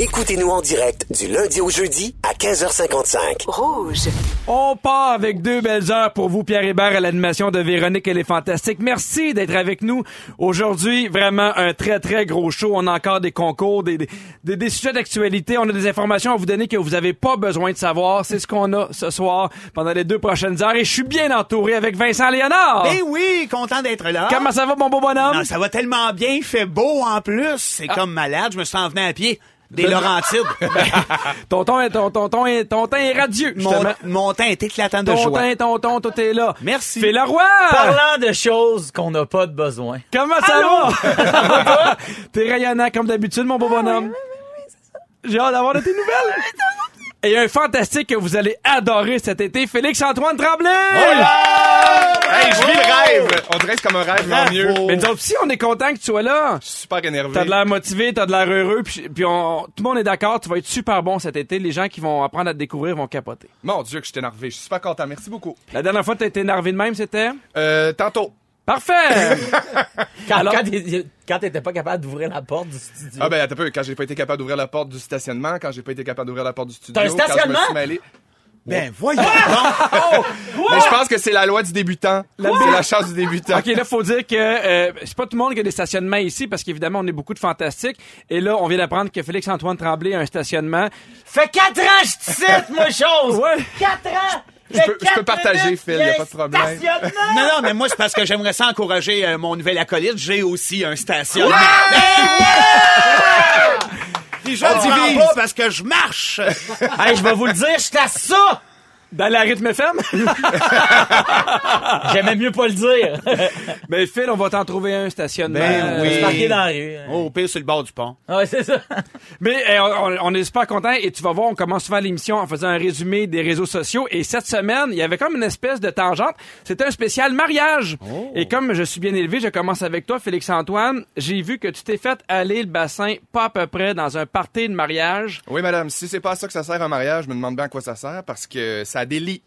Écoutez-nous en direct du lundi au jeudi à 15h55. Rouge. On part avec deux belles heures pour vous, Pierre Hébert, à l'animation de Véronique Elle est fantastique. Merci d'être avec nous aujourd'hui. Vraiment un très, très gros show. On a encore des concours, des, des, des sujets d'actualité. On a des informations à vous donner que vous n'avez pas besoin de savoir. C'est ce qu'on a ce soir pendant les deux prochaines heures. Et je suis bien entouré avec Vincent Léonard. Ben oui, content d'être là. Comment ça va, mon beau bonhomme? Non, ça va tellement bien, il fait beau en plus. C'est comme malade, je me sens en venant à pied. Des Laurentides. ton ton est, ton, ton, ton est, ton teint est radieux, mon, mon teint est éclatant de Ton joie. teint, ton ton, tout est là. Merci. Fais le roi! Parlant de choses qu'on n'a pas de besoin. Comment ça va? T'es rayonnant comme d'habitude, mon beau bonhomme. J'ai hâte d'avoir de tes nouvelles. Et un fantastique que vous allez adorer cet été, Félix-Antoine Tremblay! Hey, je vis le rêve! On dirait que c'est comme un rêve, mais mieux. Mais nous autres aussi, on est content que tu sois là. Je suis super énervé. T'as de l'air motivé, t'as de l'air heureux, puis, puis on- tout le monde est d'accord, tu vas être super bon cet été. Les gens qui vont apprendre à te découvrir vont capoter. Mon Dieu, que je suis énervé. Je suis super content. Merci beaucoup. La dernière fois que t'as été énervé de même, c'était? Euh, tantôt. Parfait! Quand, Alors- quand t'étais pas capable d'ouvrir la porte du studio. Ah ben, attends un peu. Quand j'ai pas été capable d'ouvrir la porte du stationnement, quand j'ai pas été capable d'ouvrir la porte du studio. T'as un quand je me stationnement? suis mêlé- Ben voyons donc. Mais je pense que c'est la loi du débutant. C'est la chance du débutant. OK, là, faut dire que euh, c'est pas tout le monde qui a des stationnements ici, parce qu'évidemment, on est beaucoup de fantastiques. Et là, on vient d'apprendre que Félix-Antoine Tremblay a un stationnement. Fait quatre ans je te cite, moi, chose! Ouais. Quatre ans! Je peux- je peux partager, Phil, y a pas de problème. Non, non, mais moi, c'est parce que j'aimerais ça encourager euh, mon nouvel acolyte. J'ai aussi un stationnement. Puis je le divise. parce que je marche. Hey, je vais vous le dire, j'étais à ça! Dans la rythme FM? J'aimais mieux pas le dire. Mais Phil, on va t'en trouver un stationnement. Ben oui. C'est marqué dans la rue. Oh, au pire, sur le bord du pont. Ouais, c'est ça. Mais eh, on, on est super content et tu vas voir, on commence souvent l'émission en faisant un résumé des réseaux sociaux. Et cette semaine, il y avait comme une espèce de tangente. C'était un spécial mariage. Et comme je suis bien élevé, je commence avec toi, Félix-Antoine. J'ai vu que tu t'es fait aller le bassin pas à peu près dans un party de mariage. Oui, madame. Si c'est pas à ça que ça sert un mariage, je me demande bien à quoi ça sert parce que ça délie.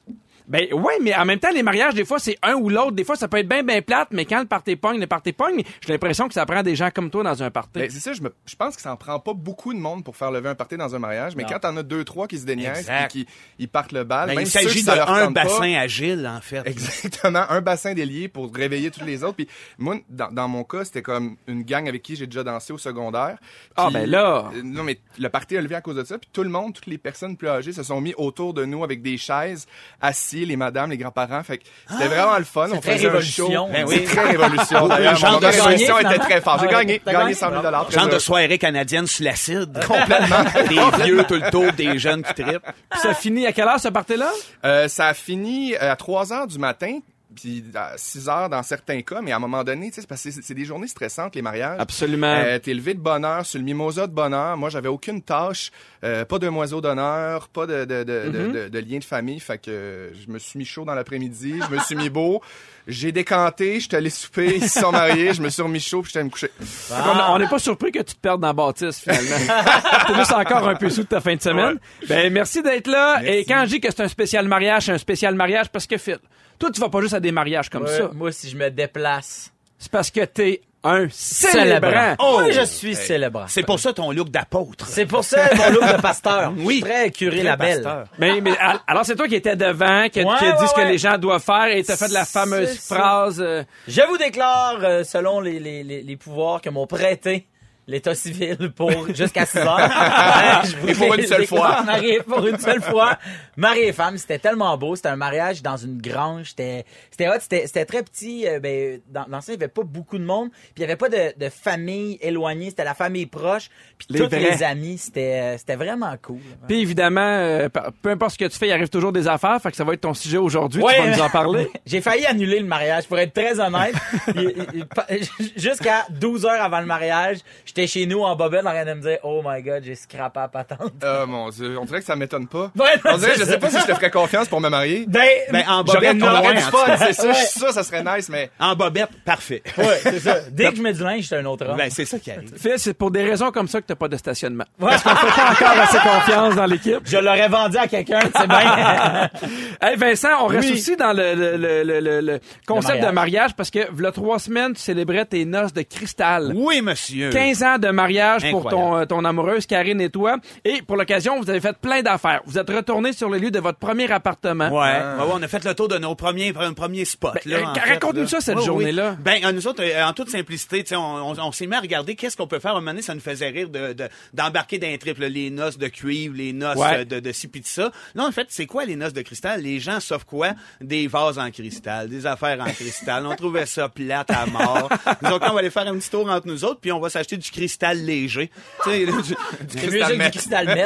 Ben ouais, mais en même temps, les mariages, des fois, c'est un ou l'autre. Des fois, ça peut être bien, bien plate, mais quand le party pogne, le party pogne, j'ai l'impression que ça prend des gens comme toi dans un party. Ben, c'est ça, je, me, je pense que ça en prend pas beaucoup de monde pour faire lever un party dans un mariage, mais quand t'en as deux, trois qui se déniaisent puis qui ils partent le bal, Ben, même il s'agit d'un pas- bassin agile, en fait. Exactement, un bassin délié pour réveiller tous les autres. Puis moi, dans, dans mon cas, c'était comme une gang avec qui j'ai déjà dansé au secondaire. Ah, Puis- ben là. Euh, Non, mais le party a levé à cause de ça. Puis tout le monde, toutes les personnes plus âgées se sont mis autour de nous avec des chaises, assis, les madames, les grands-parents. Fait que c'était vraiment le fun. On très faisait un révolution. show. Ben C'est très révolution. D'ailleurs, Genre mon de révolution était très fort. J'ai finalement. gagné, gagné gagné? 100 000 dollars. Genre de soirée canadienne sur l'acide. Complètement. Des vieux tout le tour, des jeunes qui trippent. Puis ça finit à quelle heure, ce party-là? Euh, ça a fini euh, à 3 heures du matin, puis à 6 heures dans certains cas, mais à un moment donné, tu sais, c'est parce que c'est des journées stressantes, les mariages. Absolument. Euh, T'es levé de bonne heure sur le mimosa de bonne heure. Moi, j'avais aucune tâche, euh, pas de moiseau d'honneur, pas de, de, de, de- de- de lien de famille. Fait que euh, je me suis mis chaud dans l'après-midi, je me suis mis beau. J'ai décanté, j'étais allé souper, ils se sont mariés, je me suis remis chaud, puis j'étais allé me coucher. Qu'on- On n'est pas surpris que tu te perdes dans la bâtisse, finalement. T'es juste encore un peu sous de ta fin de semaine. Ben, merci d'être là. Et quand je dis que c'est un spécial mariage, c'est un spécial mariage parce que, Phil, toi, tu vas pas juste à des mariages comme Ouais, ça. Moi, si je me déplace. C'est parce que t'es un célébrant. Oh! Oui, je suis célébrant. C'est pour ça ton look d'apôtre. C'est pour ça mon look de pasteur. Oui. Très curé la belle. pasteur. Mais, mais al- alors, c'est toi qui étais devant, qui, Ouais, qui a dit ouais, ce que ouais. les gens doivent faire et t'as fait de la fameuse phrase. euh, Je vous déclare, euh, selon les, les, les, les pouvoirs que m'ont prêté l'état civil pour jusqu'à 6 heures. Je vous Et pour une seule fois. Pour une seule fois. Mari et femme, c'était tellement beau. C'était un mariage dans une grange. C'était, c'était hot. C'était, c'était très petit. Euh, ben, dans, dans ça, il y avait pas beaucoup de monde. Puis il y avait pas de, de famille éloignée. C'était la famille proche. Puis Les tous vrais. les amis. C'était, c'était vraiment cool. Puis évidemment, euh, peu importe ce que tu fais, il arrive toujours des affaires. Fait que ça va être ton sujet aujourd'hui. Ouais, tu vas nous en parler. J'ai failli annuler le mariage, pour être très honnête. Jusqu'à 12 heures avant le mariage, j'étais j'étais chez nous en bobette en train de me dire, oh my god, j'ai scrappé à patente. Oh mon dieu, on dirait que ça m'étonne pas. Ouais, non, on dirait, je sais pas si je te ferais confiance pour me marier. Ben, Ben, en bobette, on au aurait du fun, c'est ça, Ouais. ça, ça serait nice, mais En bobette, parfait. ouais, c'est ça. Dès que je mets du linge, j'étais un autre homme. Ben, c'est ça qui arrive. Phil, c'est pour des raisons comme ça que t'as pas de stationnement. Parce qu'on fait pas encore assez confiance dans l'équipe. Je l'aurais vendu à quelqu'un, c'est bien. Hey Vincent, on reste Oui. aussi dans le, le, le, le, le- le concept mariage. de mariage parce que, v'là trois semaines, tu célébrais tes noces de cristal. Oui, monsieur. 15 ans de mariage pour ton, euh, ton amoureuse Karine et toi. Et pour l'occasion, vous avez fait plein d'affaires. Vous êtes retourné sur le lieu de votre premier appartement. Ouais. Ouais, ouais, on a fait le tour de nos premiers, pre- premiers spots. Ben, raconte-nous ça, cette journée-là. oui. Ben, nous autres, euh, en toute simplicité, on, on, on s'est mis à regarder qu'est-ce qu'on peut faire. À un moment donné, ça nous faisait rire de, de- d'embarquer dans un trip, là, les noces de cuivre, les noces Ouais. euh, de, de ci pis de ça. Là, en fait, c'est quoi les noces de cristal? Les gens sauf quoi? Des vases en cristal, des affaires en cristal. On trouvait ça plate à mort. Nous autres, on va aller faire un petit tour entre nous autres, puis on va s'acheter du cristal léger. Tu sais, du- que du cristal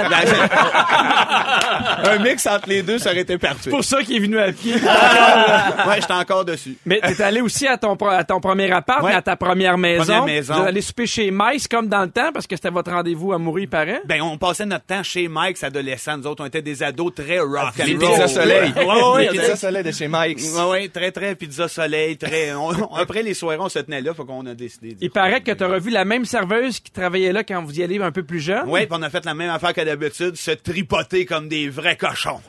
un mix entre les deux, ça aurait été parfait. C'est pour ça qu'il est venu à pied. ouais, j'étais encore dessus. Mais t'es allé aussi à ton, à ton premier appart, Ouais. mais à ta première maison. Première maison. Vous allé souper chez Mice comme dans le temps parce que c'était votre rendez-vous amoureux, il paraît. Ben, on passait notre temps chez Mike's adolescents. Nous autres, on était des ados très rock and les pizzas soleil. Ouais, ouais, les pizzas soleil de chez Mike's. Ouais, ouais, très, très pizza soleil, très, on- on- après les soirées, on se tenait là, faut qu'on a décidé. de- Il paraît que t'as revu la même serveuse qui travaillait là quand vous y allez un peu plus jeune? Ouais, puis on a fait la même affaire que d'habitude, se tripoter comme des vrais cochons.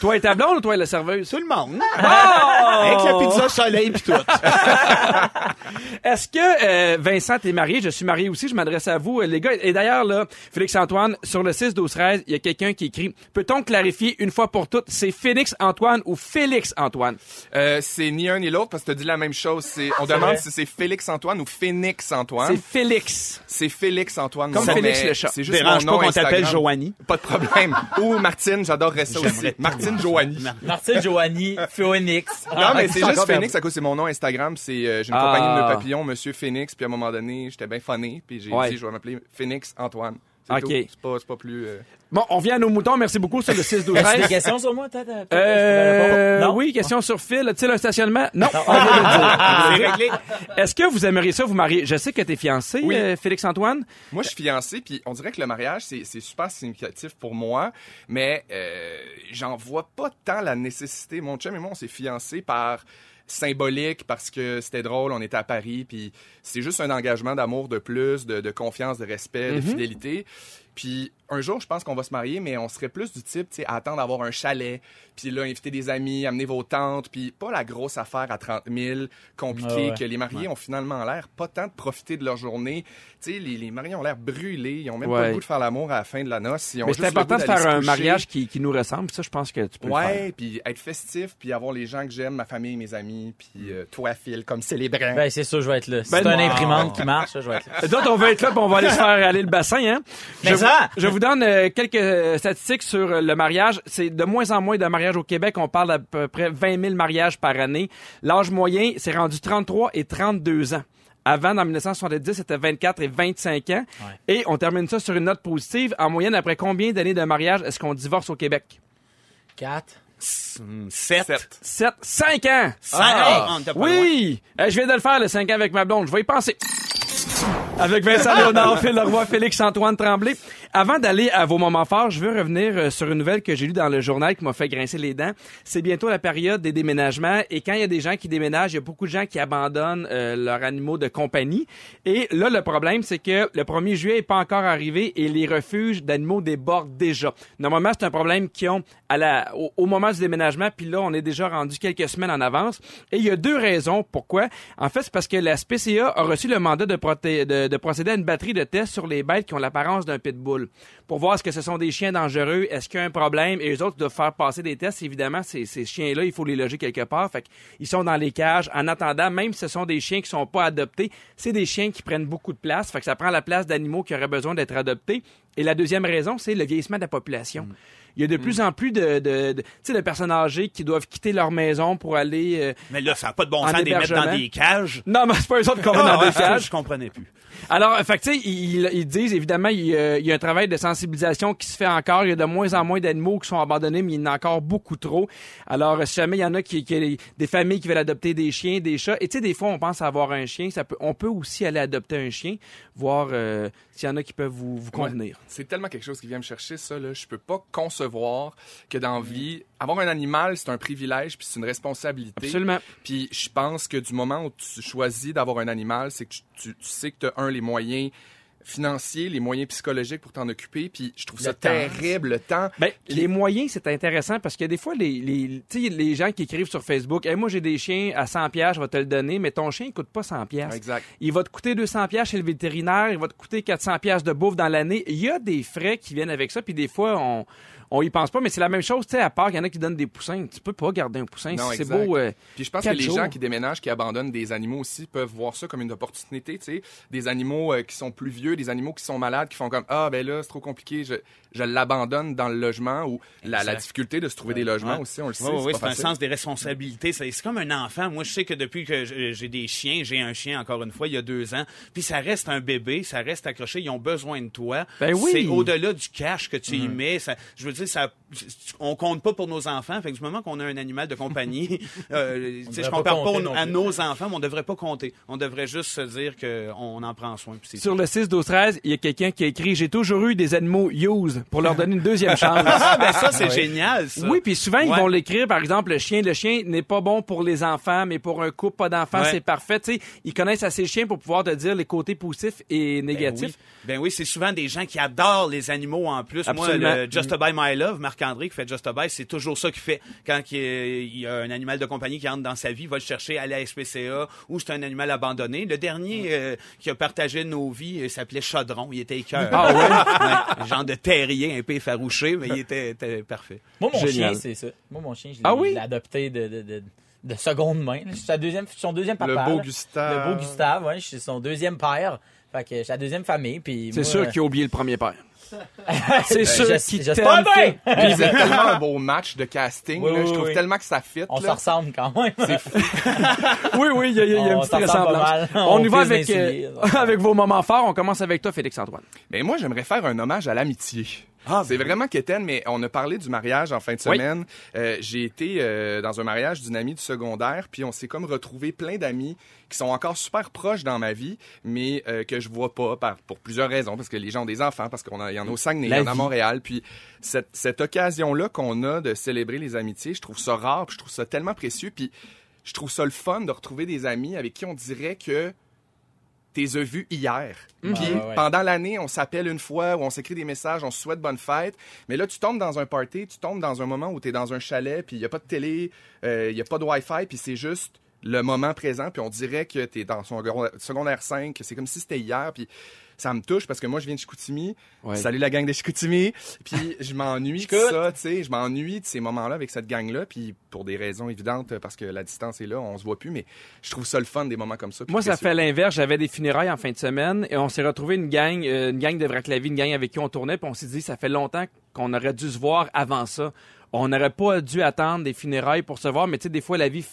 Toi et ta blonde ou toi et la serveuse? Tout le monde. Oh! Avec la pizza soleil pis tout. Est-ce que euh, Vincent t'es marié? Je suis marié aussi, je m'adresse à vous, les gars. Et d'ailleurs, là, Félix-Antoine, sur le 6 12 13 il y a quelqu'un qui écrit Peut-on clarifier une fois pour toutes, c'est Félix-Antoine ou Félix-Antoine? Euh, c'est ni un ni l'autre parce que tu dit la même chose. C'est, on demande si c'est Félix Antoine ou Phoenix C'est Antoine. Félix. C'est Félix Antoine. Comme Félix le chat. C'est juste Dérange mon pas nom qu'on t'appelle Instagram. Joanie. Pas de problème. Ou Martine, j'adorerais ça aussi. Martine Joanie. Martine Joanie, Phoenix. Non, mais c'est juste Phoenix à cause c'est mon nom Instagram. C'est euh, j'ai une Ah. compagnie de nœuds papillons, Monsieur Phoenix. Puis à un moment donné, j'étais bien funné. Puis j'ai Ouais. dit, je vais m'appeler Phoenix Antoine. Ok. C'est pas, c'est pas plus. euh, Bon, on vient à nos moutons. Merci beaucoup sur le 6 12 As-tu des 13 questions sur moi, peut-être? peut-être, Euh, Non? oui, question sur fil. As-tu un stationnement? Non. on vient de le dire. C'est réglé. Est-ce que vous aimeriez ça vous marier? Je sais que t'es fiancé, Oui. euh, Félix-Antoine. Moi, je suis fiancé, puis on dirait que le mariage, c'est c'est super significatif pour moi, mais euh, j'en vois pas tant la nécessité. Mon chum et moi, on s'est fiancés par symbolique parce que c'était drôle, on était à Paris, puis c'est juste un engagement d'amour de plus, de, de confiance, de respect, de fidélité. Puis un jour, je pense qu'on va se marier, mais on serait plus du type, tu sais, à attendre d'avoir un chalet, puis là, inviter des amis, amener vos tantes, puis pas la grosse affaire à 30 000, compliquée, Ah ouais. que les mariés ont finalement l'air pas tant de profiter de leur journée. Tu sais, les, les mariés ont l'air brûlés, ils ont même pas le goût de faire l'amour à la fin de la noce. Ils ont Mais c'est important de faire un mariage qui, qui nous ressemble. Ça, je pense que tu peux le faire. Ouais, puis être festif, puis avoir les gens que j'aime, ma famille, mes amis, puis euh, toi, Phil, comme célébrant. Ben, c'est sûr, je vais être là. Si Ben, c'est un wow. imprimante qui marche, je vais être là. D'autres, on va être là, puis on va aller se faire aller le bassin. Hein? Mais je, vous donne euh, quelques euh, statistiques sur euh, le mariage. C'est de moins en moins de mariages au Québec. On parle d'à peu près 20 000 mariages par année. L'âge moyen, c'est rendu 33 et 32 ans. Avant, dans 1970, c'était 24 et 25 ans. Et on termine ça sur une note positive. En moyenne, après combien d'années de mariage est-ce qu'on divorce au Québec? 4. Sept. Sept. 7, 5 ans! Ah, on était pas loin. Oui! Euh, je viens de le faire, le 5 ans avec ma blonde. Je vais y penser. Avec Vincent Léonard, Phil Leroy, Félix-Antoine Tremblay. Avant d'aller à vos moments forts, je veux revenir euh, sur une nouvelle que j'ai lue dans le journal qui m'a fait grincer les dents. C'est bientôt la période des déménagements et quand il y a des gens qui déménagent, il y a beaucoup de gens qui abandonnent euh, leurs animaux de compagnie. Et là, le problème, c'est que le 1er juillet est pas encore arrivé et les refuges d'animaux débordent déjà. Normalement, c'est un problème qu'ils ont à la, au, moment du déménagement, puis là, on est déjà rendu quelques semaines en avance. Et il y a deux raisons pourquoi. En fait, c'est parce que la SPCA a reçu le mandat de, de procéder à une batterie de tests sur les bêtes qui ont l'apparence d'un pitbull pour voir est-ce que ce sont des chiens dangereux, est-ce qu'il y a un problème, et eux autres doivent faire passer des tests. Évidemment, ces, chiens-là, il faut les loger quelque part. Fait ils sont dans les cages. En attendant, même si ce sont des chiens qui sont pas adoptés, c'est des chiens qui prennent beaucoup de place. Fait que ça prend la place d'animaux qui auraient besoin d'être adoptés. Et la deuxième raison, c'est le vieillissement de la population. Il y a Mm. de plus en plus de, de, de, tu sais, de personnes âgées qui doivent quitter leur maison pour aller... euh, Mais là, ça n'a pas de bon En sens de les mettre dans hébergement. des cages. Non, mais c'est pas eux autres qu'on met Ah, dans des ouais, ça, cages. je comprenais plus. Alors, fait que, tu sais, ils, ils disent, évidemment, il y, a, il y a un travail de sensibilisation qui se fait encore. Il y a de moins en moins d'animaux qui sont abandonnés, mais il y en a encore beaucoup trop. Alors, si jamais il y en a qui, qui des familles qui veulent adopter des chiens, des chats, et tu sais, des fois, on pense à avoir un chien, ça peut, on peut aussi aller adopter un chien, voir euh, s'il y en a qui peuvent vous, vous convenir. C'est tellement quelque chose qui vient me chercher, ça. Là. Je peux pas que dans la vie, avoir un animal, c'est un privilège puis c'est une responsabilité. Absolument. Puis je pense que du moment où tu choisis d'avoir un animal, c'est que tu, tu- tu sais que tu as, un, les moyens financiers, les moyens psychologiques pour t'en occuper. Puis je trouve Le ça temps. terrible, le temps. Ben, les moyens, c'est intéressant parce que des fois, les, les, les gens qui écrivent sur Facebook, hey, moi, j'ai des chiens à 100 pièces, je vais te le donner, mais ton chien, il coûte pas 100 pièces. Exact. Il va te coûter 200 pièces chez le vétérinaire, il va te coûter 400 pièces de bouffe dans l'année. Il y a des frais qui viennent avec ça, puis des fois, on on y pense pas, mais c'est la même chose, tu sais, à part qu'il y en a qui donnent des poussins. Tu peux pas garder un poussin Non, si c'est beau. euh, Puis je pense que les jours. gens qui déménagent, qui abandonnent des animaux aussi, peuvent voir ça comme une opportunité, tu sais. Des animaux euh, qui sont plus vieux, des animaux qui sont malades, qui font comme Ah, ben là, c'est trop compliqué, je, je l'abandonne dans le logement ou la, difficulté de se trouver des logements Ouais. aussi, on le sait. Oui, oui, c'est un sens des responsabilités. C'est c'est comme un enfant. Moi, je sais que depuis que j'ai j'ai des chiens, j'ai un chien encore une fois il y a deux ans, puis ça reste un bébé, ça reste accroché. Ils ont besoin de toi. Ben oui. C'est au-delà du cash que tu y mets. Ça, je veux dire, ça, on compte pas pour nos enfants. Fait que du moment qu'on a un animal de compagnie, euh, tu sais, je devrait compare pas pas à nos enfants, mais on devrait pas compter. On devrait juste se dire qu'on en prend soin. Sur le 6, 12, 13, il y a quelqu'un qui a écrit J'ai toujours eu des animaux use pour leur donner une deuxième chance. Ah, ben ça, c'est génial, ça. Oui, puis souvent, ils Ouais. vont l'écrire, par exemple, le chien. Le chien n'est pas bon pour les enfants, mais pour un couple, pas d'enfants, Ouais. c'est parfait. Tu sais, ils connaissent assez le chien pour pouvoir te dire les côtés positifs et Ben négatifs. oui, ben oui c'est souvent des gens qui adorent les animaux en plus. Absolument. Moi, le Just Buy My Love, Marc-André qui fait Just Buy, c'est toujours ça qu'il fait. Quand il y a- il y a un animal de compagnie qui entre dans sa vie, il va le chercher à la SPCA ou c'est un animal abandonné. Le dernier euh, qui a partagé nos vies euh, s'appelait Chaudron. Il était écœurant. Ah ouais? Ouais, genre de terrier un peu effarouché, mais il était, était parfait. Moi, mon Génial. chien, c'est ça. Moi, mon chien, je l'ai Ah oui? je l'ai adopté de, de, de, de seconde main. C'est sa deuxième, son deuxième papa. Le beau là. Gustave. Le beau Gustave, ouais. Je suis son deuxième père. Fait que je suis la deuxième famille. Puis C'est sûr euh, qu'il a oublié le premier père. c'est sûr j'es- qu'il j'espère t'aime. bien. Puis c'est tellement un beau match de casting. Oui, là. oui, je trouve oui. tellement que ça fit. On se ressemble quand même. Oui, oui, il y a, il y a une petite ressemblance. On, On y va avec, euh, avec vos moments forts. On commence avec toi, Félix-Antoine. Mais moi, j'aimerais faire un hommage à l'amitié. Ah, c'est vraiment quétaine, mais on a parlé du mariage en fin de Oui. semaine. Euh, j'ai été euh, dans un mariage d'une amie du secondaire, puis on s'est comme retrouvé plein d'amis qui sont encore super proches dans ma vie, mais euh, que je vois pas par, pour plusieurs raisons, parce que les gens ont des enfants, parce qu'on a- il y en a au Saguenay, il y en a à. Montréal, puis cette, cette occasion-là qu'on a de célébrer les amitiés, je trouve ça rare, puis je trouve ça tellement précieux, puis je trouve ça le fun de retrouver des amis avec qui on dirait que t'es as vus hier. Puis ouais, ouais. pendant l'année, on s'appelle une fois ou on s'écrit des messages, on se souhaite bonne fête. Mais là, tu tombes dans un party, tu tombes dans un moment où t'es dans un chalet, puis il y a pas de télé, il y a pas de Wi-Fi, puis c'est juste le moment présent, puis on dirait que t'es dans son secondaire 5, c'est comme si c'était hier, puis ça me touche parce que moi je viens de Chicoutimi. Ouais. Salut la gang de Chicoutimi. Puis je m'ennuie de ça, tu sais, je m'ennuie de ces moments-là avec cette gang-là, puis pour des raisons évidentes parce que la distance est là, on se voit plus, mais je trouve ça le fun des moments comme ça. Moi, ça fait l'inverse. J'avais des funérailles en fin de semaine et on s'est retrouvé une gang, euh, une gang de Vraclavie, une gang avec qui on tournait, puis on s'est dit, ça fait longtemps qu'on aurait dû se voir avant ça. On n'aurait pas dû attendre des funérailles pour se voir, mais tu sais, des fois, la vie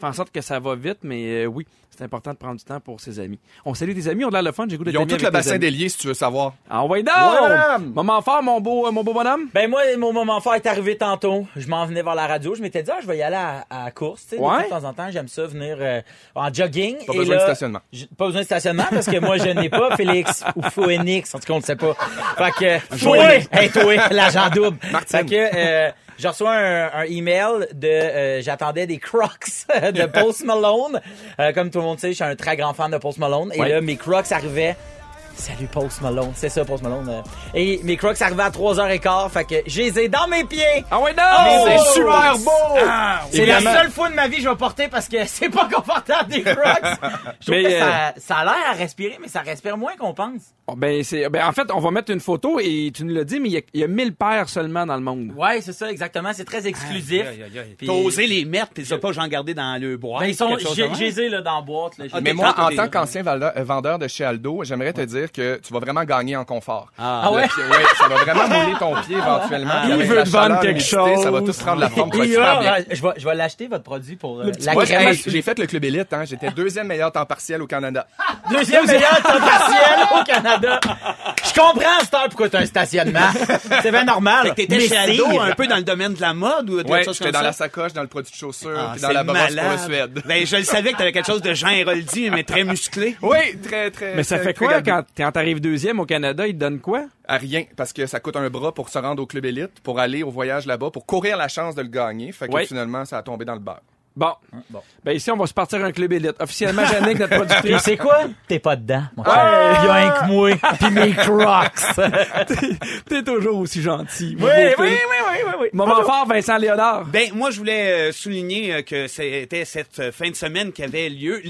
fait en sorte que ça va vite, mais euh, oui, c'est important de prendre du temps pour ses amis. On salue tes amis, on a l'air le fun, j'ai goût d'être Ils ont tout le bassin délié, si tu veux savoir. Ah ouais, madame! Moment fort, mon beau, euh, mon beau bonhomme? Ben moi, mon moment fort est arrivé tantôt. Je m'en venais vers la radio. Je m'étais dit, ah, je vais y aller à, à la course. Tu sais, Des Ouais. de temps en temps, j'aime ça venir euh, en jogging. Pas Et besoin de stationnement. Pas besoin de stationnement parce que moi, je n'ai pas Félix ou Phoenix. En tout cas, on ne sait pas. Fait que, toi, hey, toi, l'agent double. Martine. Fait que, euh, je reçois un, un email de, euh, j'attendais des Crocs de Post Malone. Euh, comme tout le monde sait, je suis un très grand fan de Post Malone. Et Ouais. là, mes Crocs arrivaient. Salut Post Malone, c'est ça Post Malone. euh. Et mes Crocs arrivaient à 3h15, fait que je les ai dans mes pieds. Ah ouais, non! Mais c'est super beau! C'est la seule fois de ma vie que je vais porter parce que c'est pas confortable des Crocs. Je trouve Mais, que euh, ça, ça a l'air à respirer, mais ça respire moins qu'on pense. Oh, ben, c'est, ben, en fait, on va mettre une photo et tu nous l'as dit, mais il y a- il y, a 1000 paires seulement dans le monde. Ouais, c'est ça, exactement. C'est très exclusif. Puis- T'as osé les mettre, t'es pas genre gardé dans le bois. Ben, ils sont, j'ai là, dans la boîte, là. Ah, Mais t'es moi, en tant qu'ancien vendeur, euh, vendeur de chez Aldo, j'aimerais te dire, dire que tu vas vraiment gagner en confort. Ah, Ah ouais? Le pied- ouais, ça va vraiment mouler ton pied éventuellement. Il veut te vendre quelque l'humidité, Ça va chose. tout prendre la forme. tu vas euh, je vais, je vais l'acheter, votre produit, pour euh, la Moi, j'ai fait le club élite. Hein. J'étais deuxième meilleur temps partiel au Canada. Deuxième meilleur temps partiel au Canada. Je comprends, Star, pourquoi t'as un stationnement. C'est bien normal. T'étais chez. Aldo un peu dans le domaine de la mode ou quelque Ouais, chose j'étais comme dans ça? la sacoche, dans le produit de chaussures, Ah, puis dans la brosse pour le. Suède. Ben, je le savais que t'avais quelque chose de Jean Héroldi, mais très musclé. Oui, très, très. Mais ça très- fait quoi quand, quand t'arrives deuxième au Canada, ils te donnent quoi? À rien, parce que ça coûte un bras pour se rendre au club élite, pour aller au voyage là-bas, pour courir la chance de le gagner. Fait que finalement, ça a tombé dans le beurre. Bon. bon. Ben ici, on va se partir un club élite. Officiellement, Jannick, notre productrice. c'est quoi? T'es pas dedans. mon cher. Il y a un que moi, pis mes crocs. T'es toujours aussi gentil. oui, oui, oui, oui, oui, oui. Moment fort, Vincent Léonard. Ben, moi, je voulais euh, souligner euh, que c'était cette euh, fin de semaine qu'avait lieu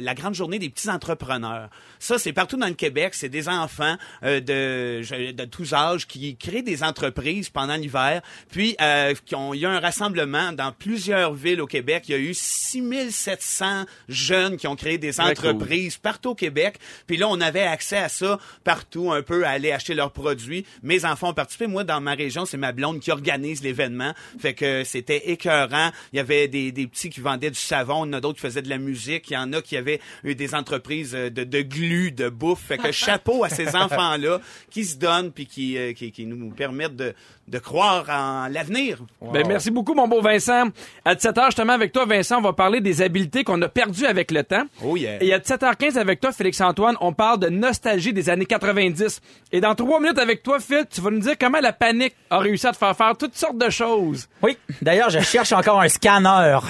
la grande journée des petits entrepreneurs. Ça, c'est partout dans le Québec. C'est des enfants euh, de, je- de tous âges qui créent des entreprises pendant l'hiver. Puis, euh, qui ont- il y a un rassemblement dans plusieurs villes au Québec. Il y a eu 6700 jeunes qui ont créé des cool. entreprises partout au Québec. Puis là, on avait accès à ça partout, un peu, à aller acheter leurs produits. Mes enfants ont participé. Moi, dans ma région, c'est ma blonde qui organise l'événement. Fait que c'était écœurant. Il y avait des, des petits qui vendaient du savon, il y en a d'autres qui faisaient de la musique. Il y en a qui avaient eu des entreprises euh, de, de glu, de bouffe. Fait que chapeau à ces enfants-là qui se donnent puis qui, euh, qui, qui nous permettent de, de croire en l'avenir. Ben, merci beaucoup, mon beau Vincent. À 17h, justement, avec toi, Vincent, on va parler des habiletés qu'on a perdues avec le temps. Oh yeah. Et à 17h15 avec toi, Félix-Antoine, on parle de nostalgie des années 90. Et dans trois minutes avec toi, Phil, tu vas nous dire comment la panique a réussi à te faire faire toutes sortes de choses. Oui. D'ailleurs, je cherche encore un scanner.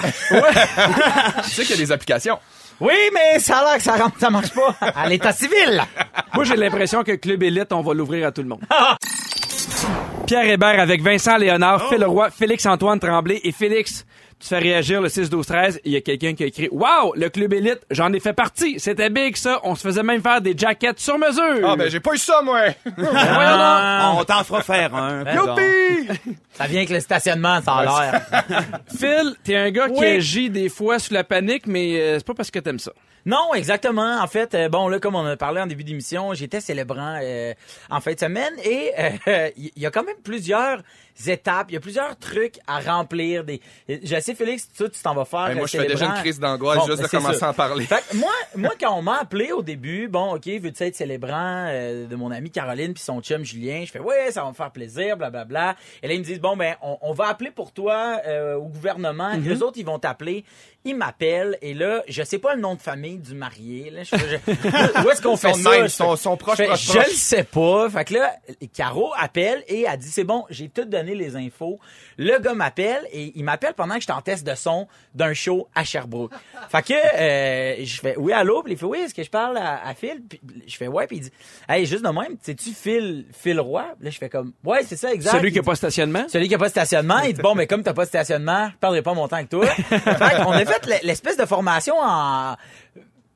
Tu sais qu'il y a des applications. Oui, mais ça a l'air que ça, rentre- ça marche pas. À l'état civil. Moi, j'ai l'impression que Club Élite, on va l'ouvrir à tout le monde. Pierre Hébert avec Vincent Léonard, Phil Roy, Félix-Antoine Tremblay et Félix. Tu fais réagir le 6-12-13. Il y a quelqu'un qui a écrit Wow, le Club Élite, j'en ai fait partie. C'était big, ça. On se faisait même faire des jackets sur mesure. Ah, ben, j'ai pas eu ça, moi! On t'en fera faire un. Youpi! Ça vient avec le stationnement, ça a l'air. Phil, t'es un gars qui agit des fois sous la panique, mais euh, c'est pas parce que t'aimes ça. Non, exactement. En fait, euh, bon, là, comme on a parlé en début d'émission, j'étais célébrant euh, en fin de semaine et euh, il y a quand même plusieurs étapes, il y a plusieurs trucs à remplir. Des... Je sais, Félix, toi, tu t'en vas faire. Ben, moi, euh, je fais déjà une crise d'angoisse Bon, juste ben, de c'est commencer ça. à en parler. Fait que moi, moi, quand on m'a appelé au début, bon, OK, veux-tu être célébrant euh, de mon amie Caroline puis son chum Julien? Je fais, ouais, ça va me faire plaisir, blablabla. Et là, ils me disent, bon, ben, on, on va appeler pour toi euh, au gouvernement. Mhm. Les autres, ils vont t'appeler. Ils m'appellent. Et là, je sais pas le nom de famille du marié. Là, je, je- où est-ce qu'on fait Son ça? même, Je son- proche, je fais, proche, Je le sais pas. Fait que là, Caro appelle et elle dit, c'est bon, j'ai tout donné les infos. Le gars m'appelle et il m'appelle pendant que j'étais en test de son d'un show à Sherbrooke. Fait que euh, je fais oui allô, puis il fait oui, est-ce que je parle à, à Phil? Puis je fais ouais, puis il dit hey juste de même, sais-tu Phil Phil Roy? Là je fais comme ouais, c'est ça exact. Celui qui Il a pas de stationnement? celui qui a pas de stationnement, il dit bon mais comme t'as pas de stationnement, je perdrai pas mon temps avec toi. fait a fait l'espèce de formation en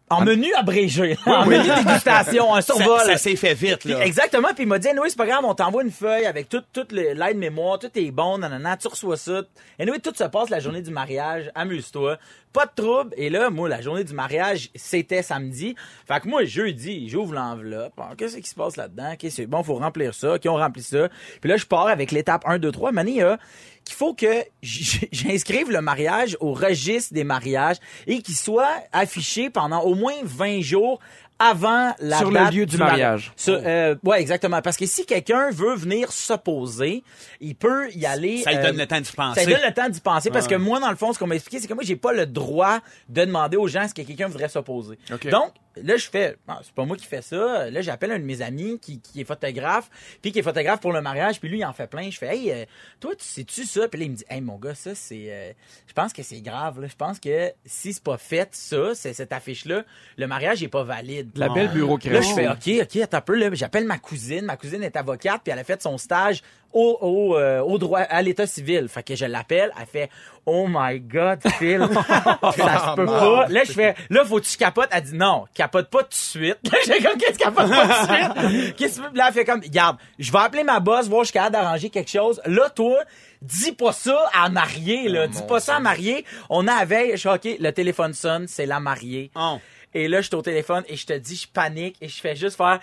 en menu abrégé, en menu dégustation, un survol. Ça, ça s'est fait vite, là. exactement. Puis il m'a dit, oui, c'est pas grave, on t'envoie une feuille avec toute toute le- l'aide mémoire, tout est bon, nanana, tu reçois ça. Et oui, tout se passe la journée du mariage, amuse-toi. Pas de trouble. Et là, moi, la journée du mariage, c'était samedi. Fait que moi, jeudi, j'ouvre l'enveloppe. Ah, Qu'est-ce qui se passe là-dedans? OK, c'est? Bon, faut remplir ça. OK, on remplit ça? Puis là, je pars avec l'étape 1, 2, 3. Mané, il y a qu'il faut que j- j'inscrive le mariage au registre des mariages et qu'il soit affiché pendant au moins 20 jours avant la Sur le lieu du mari- mariage. Sur- euh, ouais, exactement. Parce que si quelqu'un veut venir s'opposer, il peut y aller. Ça lui euh, donne le temps d'y penser. Ça lui donne le temps d'y penser parce que moi, dans le fond, ce qu'on m'a expliqué, c'est que moi, j'ai pas le droit de demander aux gens est-ce que quelqu'un voudrait s'opposer. OK. Donc, là, je fais, c'est pas moi qui fais ça. Là, j'appelle un de mes amis qui, qui est photographe, puis qui est photographe pour le mariage, puis lui, il en fait plein. Je fais, hey, euh, toi, tu sais-tu ça? Puis là, il me dit, hey, mon gars, ça, c'est, euh, je pense que c'est grave, là. Je pense que si c'est pas fait, ça, c'est cette affiche-là, le mariage est pas valide. La belle Là, bureaucratie. je fais, OK, OK, attends un peu, là. J'appelle ma cousine. Ma cousine est avocate, puis elle a fait son stage au, au, euh, au droit, à l'état civil. Fait que je l'appelle, elle fait, oh my god, Phil, ça se peut pas. Là, je fais, là, faut que tu capotes? Elle dit, non, capote pas tout de suite. Là, j'ai comme, qu'est-ce capote pas tout de suite? Qu'est-ce que? Là, elle fait comme, regarde, je vais appeler ma boss, voir je suis capable d'arranger quelque chose. Là, toi, dis pas ça à mariée, là. dis pas ça à mariée. On a la veille, je suis OK, le téléphone sonne, c'est la mariée. Oh. Et là, je suis au téléphone et je te dis, je panique et je fais juste faire.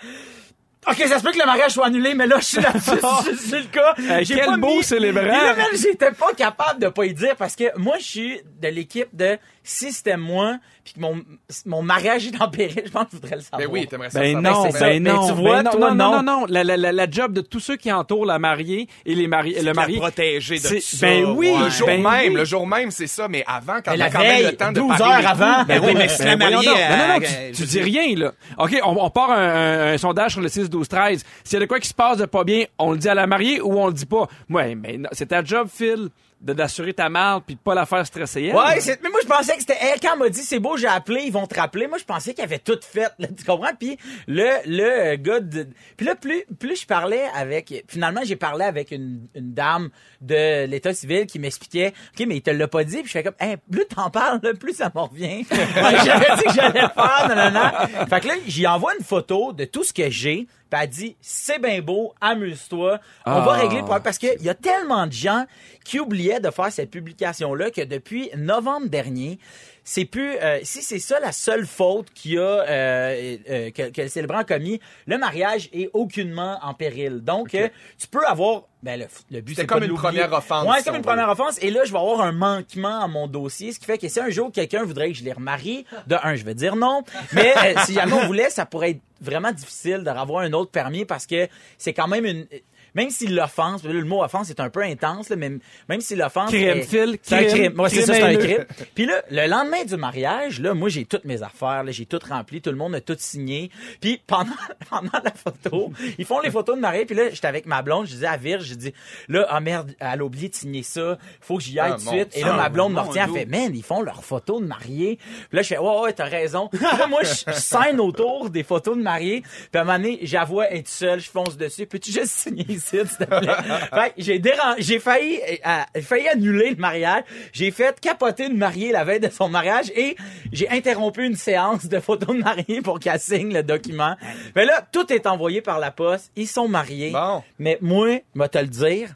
OK, ça se peut que le mariage soit annulé, mais là, je suis là, c'est le cas. J'ai quel pas beau mis- célébrant. Et là, man, j'étais pas capable de pas y dire parce que moi, je suis de l'équipe de si c'était moi, puis que mon, mon mariage est en péril, je pense que je voudrais le savoir. Ben oui, t'aimerais ça. Ben savoir. non, c'est ça. ben Ben, non, tu vois, ben non, toi, non, non, non. non, non. La, la, la, la job de tous ceux qui entourent la mariée et les mariés, le marié. protéger de ça, Ben oui, ouais. Le jour ben même, oui. le jour même, c'est ça, mais avant, quand a quand même le temps de 12 parler heures avant. Ben oui, mais si la Ben mariée... non, non, non, euh, tu, euh, je dis rien, là. OK, on, part un, sondage sur le 6, 12, 13. S'il y a de quoi qui se passe de pas bien, on le dit à la mariée ou on le dit pas? Ouais, mais non, c'est ta job, Phil, d'assurer ta marde puis de pas la faire stresser. elle. Ouais, c'est- mais moi je pensais que c'était elle quand elle m'a dit c'est beau, j'ai appelé, ils vont te rappeler. Moi je pensais qu'ils avaient tout fait, là, tu comprends? Puis le le gars de Puis là plus plus je parlais avec finalement j'ai parlé avec une, une dame de l'état civil qui m'expliquait OK, mais il te l'a pas dit, puis je fais comme hey, plus t'en parles, là, plus ça me revient. J'avais dit que j'allais faire, non non non. Fait que là, j'y envoie une photo de tout ce que j'ai. Puis elle dit, c'est bien beau, amuse-toi. On va Ah. régler le problème. Parce qu'il y a tellement de gens qui oubliaient de faire cette publication-là que depuis novembre dernier, c'est plus... euh, si c'est ça la seule faute qu'il y a, euh, euh, que, que le célébrant a commis, le mariage est aucunement en péril. Donc, tu peux avoir... Ben, le, le but, C'est c'est comme pas de une première offense, Ouais, si comme une première offense. Et là, je vais avoir un manquement à mon dossier, ce qui fait que si un jour quelqu'un voudrait que je les remarie, de un, je vais dire non. Mais si jamais on voulait, ça pourrait être vraiment difficile de avoir un autre permis parce que c'est quand même une... Même si l'offense, le mot offense est un peu intense, là, mais même si l'offense... Crime, est- Phil, C'est un crime. Moi, c'est ça, c'est un crime. Puis là, le lendemain du mariage, là, moi, j'ai toutes mes affaires, là, j'ai tout rempli, tout le monde a tout signé. Puis pendant, pendant la photo, ils font les photos de mariage, puis là, j'étais avec ma blonde, je disais à Virge, je dis, là, ah merde, elle a oublié de signer ça, faut que j'y aille Ah, tout de suite. Et là, ma blonde me retient, elle fait, man, ils font leurs photos de mariée. Puis là, je fais, ouais, ouais, t'as raison. Puis là, moi, je scène autour des photos de mariée, puis à un moment donné, j'avoue être seul, je fonce dessus, peux-tu juste signer ici, s'il te plaît? j'ai dérangé, j'ai failli, euh, j'ai failli annuler le mariage. J'ai fait capoter une mariée la veille de son mariage et j'ai interrompu une séance de photos de mariée pour qu'elle signe le document. Mais là, tout est envoyé par la poste. Ils sont mariés. Bon. Mais moi, je vais te le dire,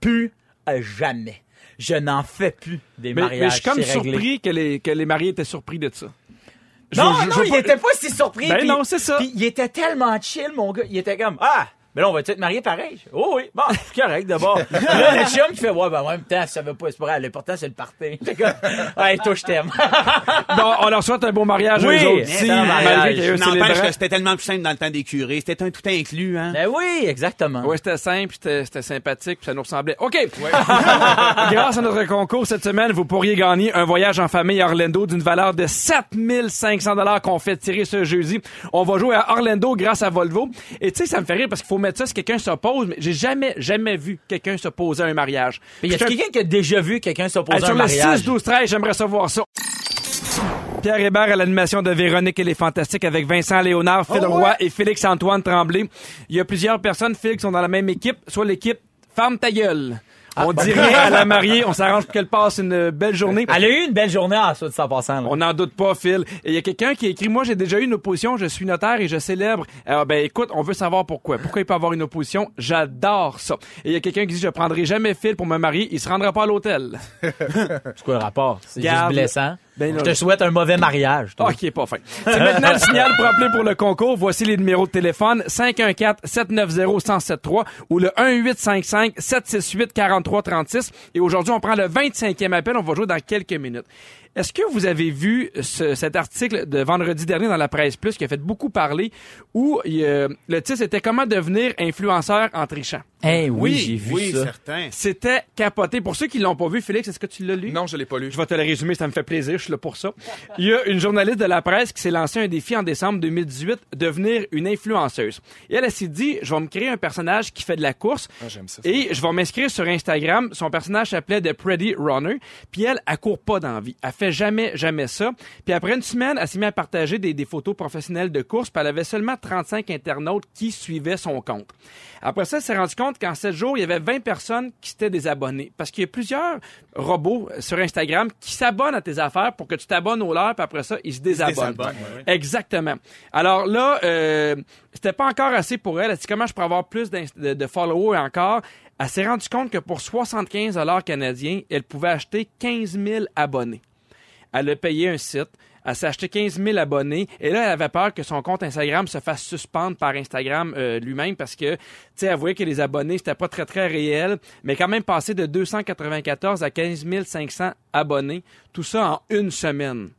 plus à jamais. Je n'en fais plus des Mais, mariages. mais je suis comme réglé. surpris que les, que les mariés étaient surpris de ça. Je- Non, je- non, je- il était pas si surpris. Ben non, c'est ça. Il était tellement chill, mon gars. Il était comme, ah, mais là, on va être mariés pareil. Oh oui, bon, c'est correct d'abord. là, le chum qui fait, ouais, ben, en même temps, ça veut pas, c'est pas grave. L'important, c'est le party. J'étais comme, ouais, toi, je t'aime. Bon, on leur souhaite un beau mariage Oui, eux autres. Si, c'est malgré N'empêche que c'était tellement plus simple dans le temps des curés. C'était un tout inclus, hein? ben oui, exactement. Ouais, c'était simple, c'était c'était sympathique, puis ça nous ressemblait. OK. Grâce à notre concours cette semaine, vous pourriez gagner un voyage en famille à Orlando d'une valeur de 7500 dollars qu'on fait tirer ce jeudi. On va jouer à Orlando grâce à Volvo. Et tu sais, ça me fait rire parce qu'il faut mettre ça si quelqu'un s'oppose, mais j'ai jamais, jamais vu quelqu'un s'opposer à un mariage. Mais y a quelqu'un qui a déjà vu quelqu'un s'opposer Hey, à sur un le mariage? 6, 12, 13, j'aimerais savoir ça. Pierre Hébert à l'animation de Véronique et les Fantastiques avec Vincent Léonard, Phil Roy et Félix-Antoine Tremblay. Il y a plusieurs personnes, Phil, qui sont dans la même équipe, soit l'équipe Ferme ta gueule. On dit rien à la mariée, on s'arrange pour qu'elle passe une belle journée. Elle a eu une belle journée en soi de 100%. là. On n'en doute pas, Phil. Et il y a quelqu'un qui a écrit, moi j'ai déjà eu une opposition, je suis notaire et je célèbre. Alors ben écoute, on veut savoir pourquoi. Pourquoi il peut avoir une opposition? J'adore ça. Et il y a quelqu'un qui dit, je prendrai jamais Phil pour me marier, il se rendra pas à l'hôtel. C'est quoi le rapport? C'est juste blessant. Ben, Je te souhaite un mauvais mariage. toi. Ah, qui est pas fin. C'est maintenant le signal pour appeler pour le concours. Voici les numéros de téléphone 514-790-1073 ou le 1855-768-4336. Et aujourd'hui, on prend le 25e appel. On va jouer dans quelques minutes. Est-ce que vous avez vu ce- cet article de vendredi dernier dans la presse plus qui a fait beaucoup parler où euh, le titre était comment devenir influenceur en trichant? Eh oui, j'ai vu oui, ça. certain. C'était capoté. Pour ceux qui l'ont pas vu, Félix, est-ce que tu l'as lu? Non, je l'ai pas lu. Je vais te le résumer, ça me fait plaisir, je suis là pour ça. Il y a une journaliste de la presse qui s'est lancé un défi en décembre 2018, devenir une influenceuse. Et elle, elle s'est dit, je vais me créer un personnage qui fait de la course Ah, j'aime ça. et je vais m'inscrire sur Instagram. Son personnage s'appelait The Pretty Runner. Puis elle, elle court pas d'envie. Elle fait jamais, jamais ça. Puis après une semaine, elle s'est mise à partager des, des photos professionnelles de course, puis elle avait seulement 35 internautes qui suivaient son compte. Après ça, elle s'est rendu compte qu'en 7 jours, il y avait 20 personnes qui s'étaient désabonnées. Parce qu'il y a plusieurs robots sur Instagram qui s'abonnent à tes affaires pour que tu t'abonnes au leur, puis après ça, ils se désabonnent. désabonnent, ouais, ouais. Exactement. Alors là, euh, c'était pas encore assez pour elle. Elle dit comment je pourrais avoir plus de followers encore. Elle s'est rendue compte que pour 75 canadiens, elle pouvait acheter 15 000 abonnés. Elle a payé un site. Elle s'est acheté 15 000 abonnés. Et là, elle avait peur que son compte Instagram se fasse suspendre par Instagram euh, lui-même parce que, tu sais, elle voyait que les abonnés, c'était pas très, très réel. Mais quand même passé de 294 à 15 500 abonnés. Tout ça en une semaine.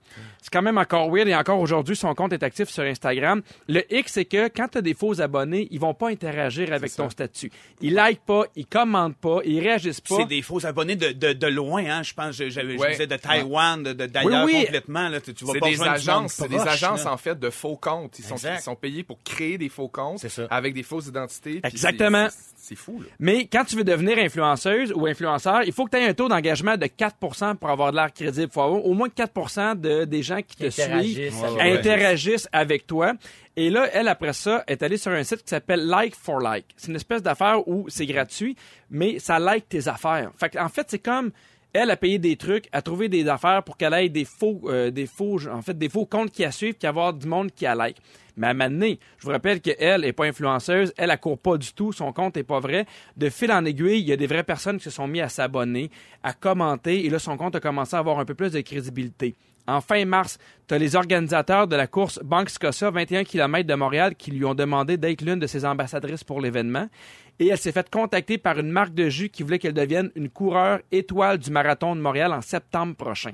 C'est quand même encore weird et encore aujourd'hui, son compte est actif sur Instagram. Le X, c'est que quand tu as des faux abonnés, ils vont pas interagir avec ton statut. Ils like pas, ils commentent pas, ils réagissent pas. C'est des faux abonnés de, de, de loin, hein. Je pense, je- j'avais, je Ouais. disais de Taïwan, de, de- d'ailleurs Oui, oui. complètement, là. Tu, tu vas C'est pas des agences, c'est des agences là. en fait de faux comptes. Ils sont, ils sont payés pour créer des faux comptes C'est ça. avec des fausses identités. Exactement. C'est- fou là. Mais quand tu veux devenir influenceuse ou influenceur, il faut que tu aies un taux d'engagement de 4% pour avoir de l'air crédible. Il faut avoir au moins 4 de, des gens qui te interagissent suivent avec toi. interagissent avec toi. Et là, elle, après ça, est allée sur un site qui s'appelle Like for Like. C'est une espèce d'affaire où c'est gratuit, mais ça like tes affaires. Fait en fait, c'est comme elle a payé des trucs, a trouvé des affaires pour qu'elle ait des faux, euh, des faux, en fait, des faux comptes qui la suivent, puis avoir du monde qui la like. Mais à un moment donné, je vous rappelle qu'elle est pas influenceuse, elle, elle court pas du tout, son compte est pas vrai. De fil en aiguille, il y a des vraies personnes qui se sont mis à s'abonner, à commenter, et là, son compte a commencé à avoir un peu plus de crédibilité. En fin mars, tu as les organisateurs de la course Banque Scotia, 21 km de Montréal, qui lui ont demandé d'être l'une de ses ambassadrices pour l'événement. Et elle s'est faite contacter par une marque de jus qui voulait qu'elle devienne une coureur étoile du marathon de Montréal en septembre prochain.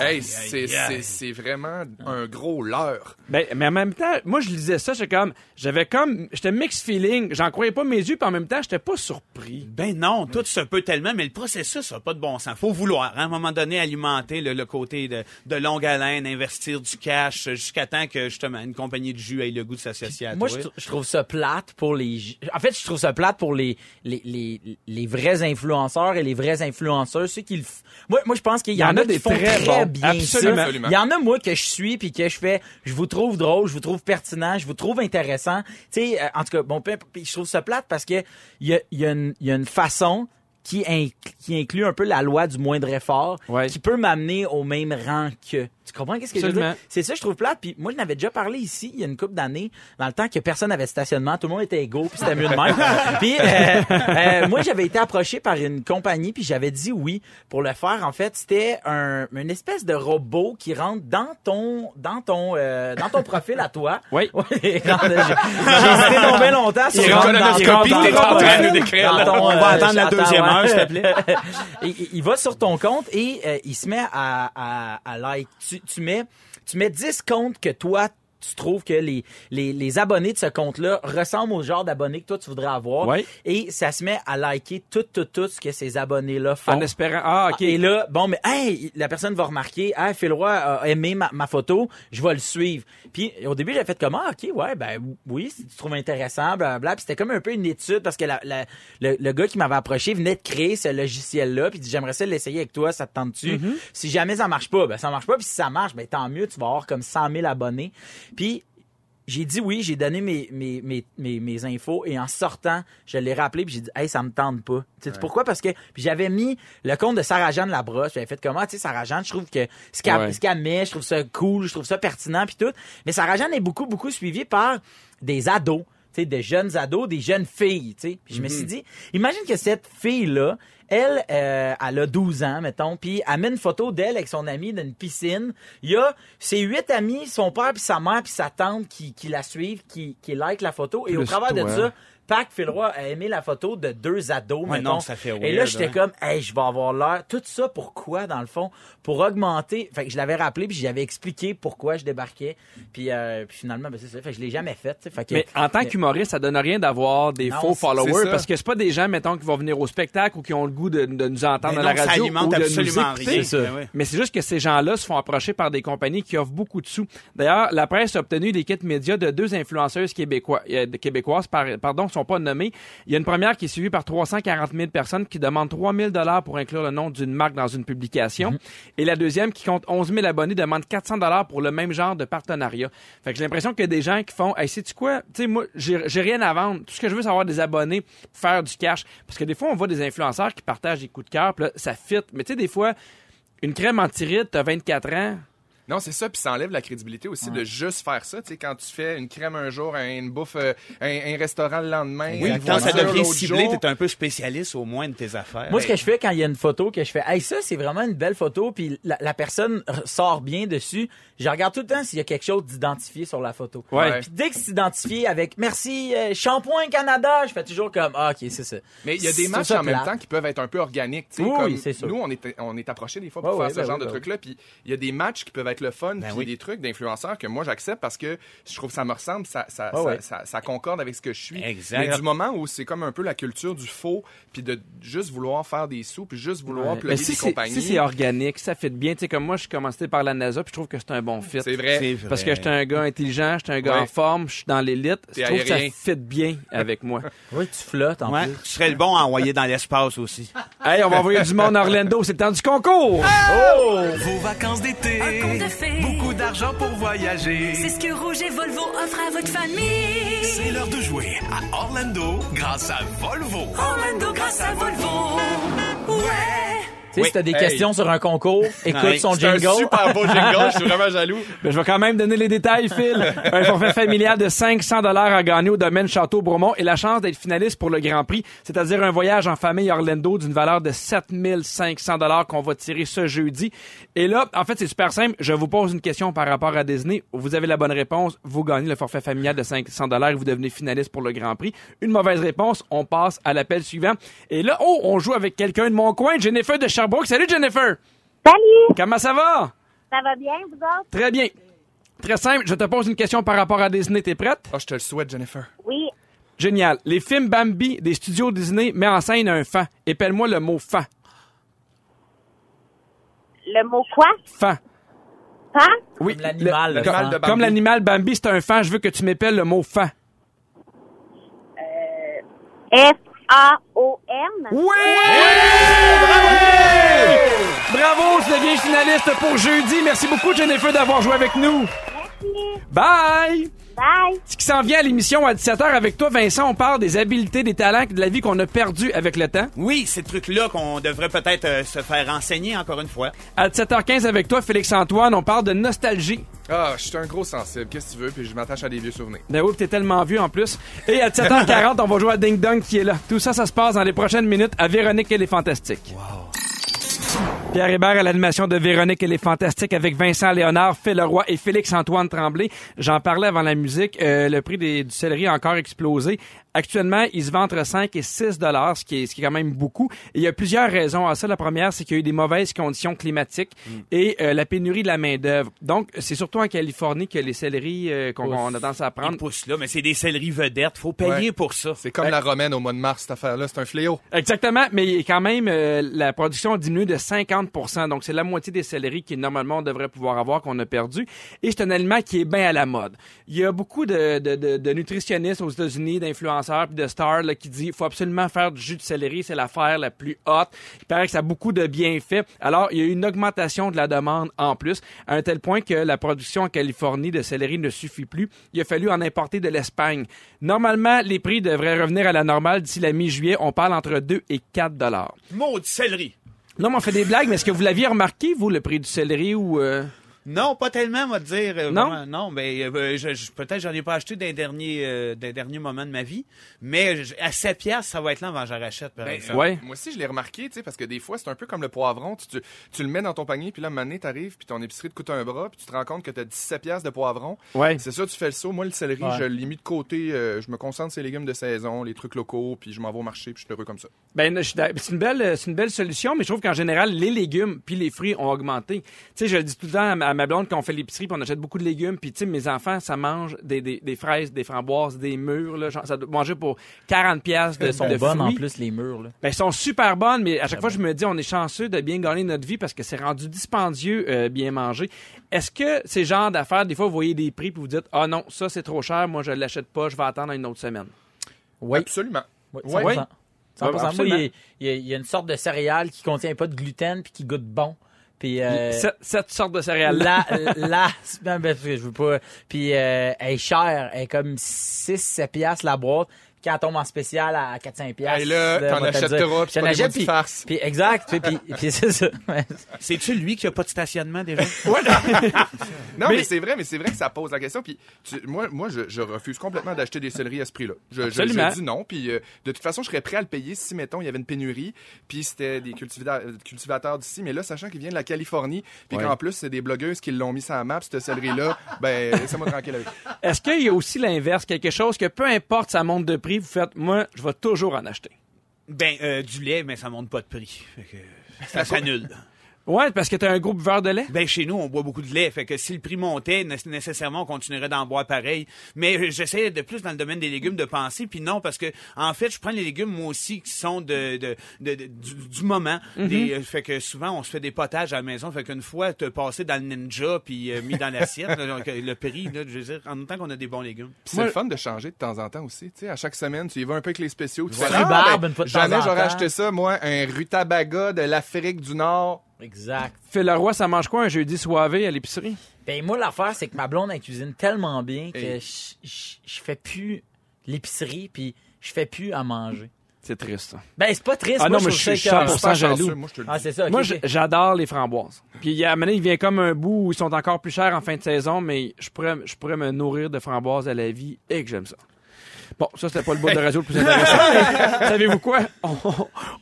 Hey, c'est c'est- c'est vraiment un gros leurre. Ben, mais en même temps, moi, je lisais ça, j'étais comme, j'avais comme, j'étais mixed feeling, j'en croyais pas mes yeux, puis en même temps, j'étais pas surpris. Ben non, tout se peut tellement, mais le processus n'a pas de bon sens. Faut vouloir, hein, à un moment donné, alimenter le, le côté de, de longue haleine, investir du cash jusqu'à temps que, justement, une compagnie de jus ait le goût de s'associer à Moi, toi. je, trou- je trouve ça plate pour les. En fait, je trouve ça plate pour les, les, les, les vrais influenceurs et les vrais influenceurs. Ceux qui moi, moi, je pense qu'il y, en a, qui font très, bien Absolument. Il y en a, moi, que je suis puis que je fais. Je vous trouve drôle, je vous trouve pertinent, je vous trouve intéressant. Tu sais, euh, en tout cas, bon, je trouve ça plate parce que il y a, il y, a une- il y a une façon qui, inc- qui inclut un peu la loi du moindre effort, Ouais. qui peut m'amener au même rang que. Tu comprends qu'est-ce que je veux dire? C'est ça, je trouve plate. Puis moi, je n'avais déjà parlé ici, il y a une couple d'années, dans le temps que personne n'avait de stationnement, tout le monde était égaux, puis c'était mieux de même. puis euh, euh, moi, j'avais été approché par une compagnie, puis j'avais dit oui pour le faire. En fait, c'était un, une espèce de robot qui rentre dans ton, dans ton, euh, dans ton profil à toi. Oui. J'ai hésité tombé longtemps. sur C'est une rentre dans- colonoscopie t'es en train de décrire, ton, On va euh, attendre la deuxième. il, va sur ton compte et euh, il se met à, like. Tu mets 10 comptes que toi, tu trouves que les, les, les abonnés de ce compte-là ressemblent au genre d'abonnés que toi, tu voudrais avoir. Ouais. Et ça se met à liker tout, tout, tout ce que ces abonnés-là font. En espérant, ah, ok. Et là, bon, mais hey, la personne va remarquer, ah, Phil Roy a aimé ma, ma photo, je vais le suivre. Puis au début, j'ai fait comment, ah, ok, ouais, ben oui, si tu trouves intéressant, blablabla. Puis c'était comme un peu une étude parce que la, la- le, le gars qui m'avait approché venait de créer ce logiciel-là, puis il dit j'aimerais ça l'essayer avec toi, ça te tente-tu? Si jamais ça marche pas, ben ça marche pas. Puis si ça marche, ben tant mieux, tu vas avoir comme 100 000 abonnés. Puis j'ai dit oui, j'ai donné mes, mes, mes, mes, mes infos et en sortant, je l'ai rappelé puis j'ai dit hey, ça me tente pas. Tu pourquoi? Parce que j'avais mis le compte de Sarah Jeanne Labrosse, j'avais fait comment tu sais Sarah Jeanne, je trouve que ce qu'elle Ouais. met, je trouve ça cool, je trouve ça pertinent puis tout. Mais Sarah Jeanne est beaucoup beaucoup suivie par des ados sais, des jeunes ados, des jeunes filles, tu sais. Puis je me suis dit, imagine que cette fille-là, elle, euh, elle a 12 ans, mettons, puis elle met une photo d'elle avec son ami dans une piscine. Il y a ses huit amis, son père, puis sa mère, puis sa tante qui, qui la suivent, qui, qui like la photo. Et au travers de ça, Pac Philroy a aimé la photo de deux ados, Ouais, mettons. non, ça fait Et là, weird, j'étais hein. comme, hey, je vais avoir l'air. Tout ça, pourquoi, dans le fond? Pour augmenter. Fait que je l'avais rappelé, puis j'avais expliqué pourquoi je débarquais. Puis, euh, puis finalement, ben, c'est ça. Fait que je l'ai jamais fait, que- Mais en tant qu'humoriste, ça donne rien d'avoir des Non, faux followers ça. parce que c'est pas des gens, mettons, qui vont venir au spectacle ou qui ont le goût de, de nous entendre Ben à non, la ça radio alimente ou de nous absolument écouter. rien. Ça. Ben. Mais c'est juste que ces gens-là se font approcher par des compagnies qui offrent beaucoup de sous. D'ailleurs, la presse a obtenu des kits médias de deux influenceuses québécois, euh, québécoises par- pardon, sont pas nommées. Il y a une première qui est suivie par 340 000 personnes qui demandent 3 000 dollars pour inclure le nom d'une marque dans une publication. Mhm. Et la deuxième qui compte 11 000 abonnés demande 400 dollars pour le même genre de partenariat. Fait que j'ai l'impression qu'il y a des gens qui font, hey, sais-tu quoi? Tu sais, moi, j'ai rien à vendre. Tout ce que je veux, c'est avoir des abonnés, pour faire du cash. Parce que des fois, on voit des influenceurs qui partagent des coups de cœur, puis là, ça fit. Mais tu sais, des fois, une crème anti-rides, t'as 24 ans. Non, c'est ça, puis ça enlève la crédibilité aussi de juste faire ça. Tu sais, quand tu fais une crème un jour, un- une bouffe, euh, un, un restaurant le lendemain, Oui, quand ça devient ciblé, t'es un peu spécialiste au moins de tes affaires. Moi, ce que je fais quand il y a une photo, que je fais, hey, ça, c'est vraiment une belle photo, puis la, la personne sort bien dessus, je regarde tout le temps s'il y a quelque chose d'identifié sur la photo. Ouais. Puis dès que c'est identifié avec merci, euh, Shampoing Canada, je fais toujours comme, ah, ok, c'est ça. Mais il y a des matchs en même temps qui peuvent être un peu organiques. tu sais, Oui, comme. Nous, on est, on est approchés des fois pour faire ce ben genre oui, de ben trucs-là. Puis il y a des matchs qui peuvent être le fun, puis oui. des trucs d'influenceurs que moi j'accepte parce que je trouve que ça me ressemble, ça, ça, Ouais, ça, ouais. ça- ça concorde avec ce que je suis. Exact. Mais du moment où c'est comme un peu la culture du faux, puis de juste vouloir faire des sous, puis juste vouloir Ouais. plugger si des compagnies. si c'est organique, ça fit bien. Tu sais, comme moi, je commencé par la NASA, puis je trouve que c'est un bon fit. C'est vrai. Parce que j'étais un gars intelligent, j'étais un gars Ouais. en forme, je suis dans l'élite. Je trouve que ça fit bien avec moi. Oui, tu flottes en Ouais, plus. tu serais le bon à envoyer dans l'espace aussi. hey, on va envoyer du monde à Orlando, c'est le temps du concours! Vos vacances d'été. Beaucoup d'argent pour voyager. C'est ce que Rouge et Volvo offrent à votre famille. C'est l'heure de jouer à Orlando grâce à Volvo. Orlando grâce à Volvo. Ouais. Tu sais, si t'as des Hey. questions sur un concours, écoute son C'est un jingle. super beau jingle, je suis vraiment jaloux. Ben, je vais quand même donner les détails, Phil. Un forfait familial de 500 dollars à gagner au domaine Château Bromont et la chance d'être finaliste pour le Grand Prix, c'est-à-dire un voyage en famille Orlando d'une valeur de 7500 dollars qu'on va tirer ce jeudi. Et là, en fait, c'est super simple. Je vous pose une question par rapport à Disney. Vous avez la bonne réponse, vous gagnez le forfait familial de 500 dollars et vous devenez finaliste pour le Grand Prix. Une mauvaise réponse, on passe à l'appel suivant. Et là, oh, on joue avec quelqu'un de mon coin, Jennifer de Sherbrooke. Salut Jennifer. Salut, Comment ça va? ça va bien, vous autres? Très bien. Très simple, je te pose une question par rapport à Disney. T'es prête? Oh, je te le souhaite, Jennifer. Oui, Génial. Les films Bambi des studios Disney met en scène un fan. Épelle-moi le mot fan. le mot quoi? Fan. Fan? Oui. Comme l'animal, comme, fan. de Bambi. comme l'animal Bambi, c'est un fan. Je veux que tu m'épelles le mot fan. F-A-O-N? Oui! Bravo, tu deviens finaliste pour jeudi. Merci beaucoup, Jennifer, d'avoir joué avec nous. Bye! Bye. Ce qui s'en vient à l'émission à 17h avec toi, Vincent, on parle des habiletés, des talents, de la vie qu'on a perdu avec le temps. Oui, ces trucs-là qu'on devrait peut-être euh, se faire enseigner encore une fois. À 17h15 avec toi, Félix-Antoine, on parle de nostalgie. Ah, je suis un gros sensible. Qu'est-ce que tu veux? Puis je m'attache à des vieux souvenirs. Ben oui, t'es tellement vieux en plus. Et à 17h40, on va jouer à Ding Dong qui est là. Tout ça, ça se passe dans les prochaines minutes à Véronique et les Fantastiques. Pierre Hébert à l'animation de Véronique et les Fantastiques avec Vincent Léonard, Phil Leroy et Félix-Antoine Tremblay. J'en parlais avant la musique. euh, le prix des- du céleri a encore explosé. Actuellement, il se vend entre 5 et 6 dollars, ce qui est, ce qui est quand même beaucoup. Et il y a plusieurs raisons à ça. La première, c'est qu'il y a eu des mauvaises conditions climatiques et euh, la pénurie de la main-d'œuvre. Donc, c'est surtout en Californie que les céleris euh, qu'on a tendance à Ils prendre poussent là, mais c'est des céleris vedettes. Faut payer Ouais. pour ça. C'est comme la romaine au mois de mars, cette affaire-là. C'est un fléau. Exactement, mais quand même, euh, la production a diminué de 50% donc c'est la moitié des céleris qui normalement on devrait pouvoir avoir qu'on a perdu. Et c'est un aliment qui est bien à la mode. Il y a beaucoup de, de, de, de nutritionnistes aux États-Unis, d'influenceurs puis de stars là, qui disent faut absolument faire du jus de céleri, c'est l'affaire la plus haute. Il paraît que ça a beaucoup de bienfaits. Alors il y a eu une augmentation de la demande en plus, à un tel point que la production en Californie de céleri ne suffit plus. Il a fallu en importer de l'Espagne. Normalement, les prix devraient revenir à la normale d'ici la mi-juillet. On parle entre 2 et 4 dollars. Maudit céleri. Non, mais on fait des blagues, mais est-ce que vous l'aviez remarqué, vous, le prix du céleri ou... euh, Non, pas tellement, on va te dire. euh, Non? vraiment, non, mais euh, je, je- peut-être j'en ai pas acheté des derniers, euh, des derniers moments de ma vie. Mais je- à 7 piastres, ça va être là avant que j'en rachète, par Ben, exemple. euh, Ouais. Moi aussi, je l'ai remarqué, tu sais, parce que des fois, c'est un peu comme le poivron. Tu, tu, tu le mets dans ton panier, puis là, un moment donné, t'arrives, puis ton épicerie te coûte un bras, puis tu te rends compte que t'as 17 piastres de poivron. Ouais. C'est ça, tu fais le saut. Moi, le céleri, Ouais. je l'ai mis de côté. euh, je me concentre sur les légumes de saison, les trucs locaux, puis je m'en vais au marché, puis je suis heureux comme ça. Ben, c'est une belle, c'est une belle solution, mais je trouve qu'en général, les légumes puis les fruits ont augmenté. Tu sais, je le dis tout le temps à ma, à ma blonde quand on fait l'épicerie, puis on achète beaucoup de légumes, puis tu sais, mes enfants, ça mange des, des, des fraises, des framboises, des mûres, là, genre, ça doit manger pour 40 pièces de, Elles sont de bonnes en plus, les murs. Là. Ben, elles sont super bonnes, mais à chaque fois, je me dis, on est chanceux de bien gagner notre vie parce que c'est rendu dispendieux, euh, bien manger. Est-ce que ces genres d'affaires, des fois, vous voyez des prix puis vous dites, ah non, ça c'est trop cher, moi je l'achète pas, je vais attendre une autre semaine? Oui. Absolument. Oui, Ouais. 100%. 100%. Moi, absolument. il y, a, il y a- il y a une sorte de céréale qui contient pas de gluten puis qui goûte bon. Puis euh, Sept, sept sortes de céréales. la, la, ben, parce que je veux pas. Puis euh, elle est chère, elle est comme 6-7 piastres la boîte. Quand elle tombe en spécial à 4-5 piastres. Hey, là, t'en puis J'en c'est pas des achète, maudites puis, farces. puis exact, puis, puis, puis c'est ça. Ouais. C'est-tu lui qui a pas de stationnement déjà? Non, Mais- mais, c'est vrai, mais c'est vrai que ça pose la question. Puis tu- moi, moi, je, je refuse complètement d'acheter des céleris à ce prix-là. Je, je, je dis non. Puis euh, de toute façon, je serais prêt à le payer si, mettons, il y avait une pénurie. Puis c'était des euh, cultivateurs d'ici. Mais là, sachant qu'il vient de la Californie, puis Ouais. qu'en plus c'est des blogueuses qui l'ont mis sur la map, ce céleri-là, ben laissez-moi tranquille avec. Est-ce qu'il y a aussi l'inverse, quelque chose que peu importe sa monte de prix, vous faites, moi, je vais toujours en acheter. Ben, euh, du lait, mais ça monte pas de prix. Fait que ça s'annule. Ouais, parce que t'as un gros buveur de lait? Ben, chez nous, on boit beaucoup de lait. Fait que si le prix montait, né- nécessairement, on continuerait d'en boire pareil. Mais euh, j'essaie de plus dans le domaine des légumes de penser. Puis non, parce que, en fait, je prends les légumes, moi aussi, qui sont de, de, de- de- du, du moment. Des, euh, fait que souvent, on se fait des potages à la maison. Fait qu'une fois, te passé dans le ninja puis euh, mis dans l'assiette, là, donc, euh, le prix, là, je veux dire, en même temps qu'on a des bons légumes. Puis c'est Moi- le fun de changer de temps en temps aussi. Tu sais, à chaque semaine, tu y vas un peu avec les spéciaux. Tu fais, ah, ben, une fois de temps jamais en j'aurais temps. acheté ça, moi, un rutabaga de l'Afrique du Nord. Exact. Phil Leroy, ça mange quoi un jeudi soivé à l'épicerie? Ben moi l'affaire c'est que ma blonde elle cuisine tellement bien que je, je, je fais plus l'épicerie puis je fais plus à manger. C'est triste, ça. Ben c'est pas triste. Ah moi, non, mais je ça suis écœurant. 100% Super jaloux. chanceux, moi, Ah c'est ça. Moi, j'adore les framboises. Puis il y a, à un moment il vient comme un bout où ils sont encore plus chers en fin de saison, mais je pourrais, je pourrais me nourrir de framboises à la vie et que j'aime ça. Bon, ça, c'était pas le bout de radio le plus intéressant. Savez-vous quoi? On,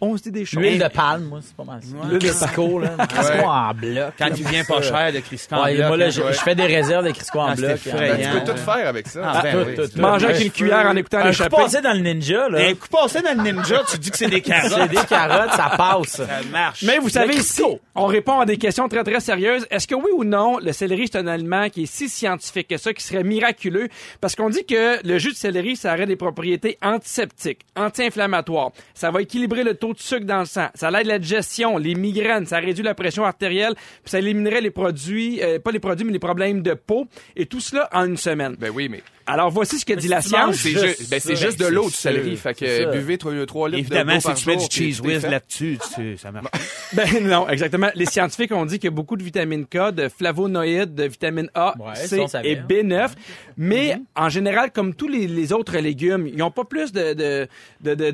on se dit des choses. L'huile de palme, moi, c'est pas mal ça. L'huile de Crisco, là. Crisco en bloc. Quand là, il vient ça. pas cher de Christian Ouais, Bloc, moi, là, je, je fais des réserves de Crisco en Ah, bloc. c'était hein. Ben, tu peux tout faire avec ça. Ah, ben Tout, oui. tout, tout. Manger avec une cuillère en écoutant Un coup l'échappée. passé dans le ninja, là. Un coup passé dans le ninja, tu dis que c'est des C'est carottes. des carottes, ça passe. Ça marche. Mais vous savez, Le ici, Crisco. on répond à des questions très, très sérieuses. Est-ce que oui ou non, le céleri, c'est un aliment qui est si scientifique que ça, qui serait miraculeux? Parce qu'on dit que le jus de céleri, ça aurait des propriétés antiseptiques, anti-inflammatoires. Ça va équilibrer le taux de sucre dans le sang. Ça aide la digestion, les migraines, ça réduit la pression artérielle, puis ça éliminerait les produits, euh, pas les produits, mais les problèmes de peau. Et tout cela en une semaine. Ben oui, mais Alors, voici ce que dit la si science. c'est Juste ju- ben, juste de l'eau du céleri. Fait que buvez 3, litres Évidemment, si par tu mets du cheese whiz là-dessus, tu- ça marche. Ben non, exactement. Les scientifiques ont dit qu'il y a beaucoup de vitamine K, de flavonoïdes, de vitamine A, Ouais, C et hein. B9. Mais en général, comme tous les, les autres ils n'ont pas plus de,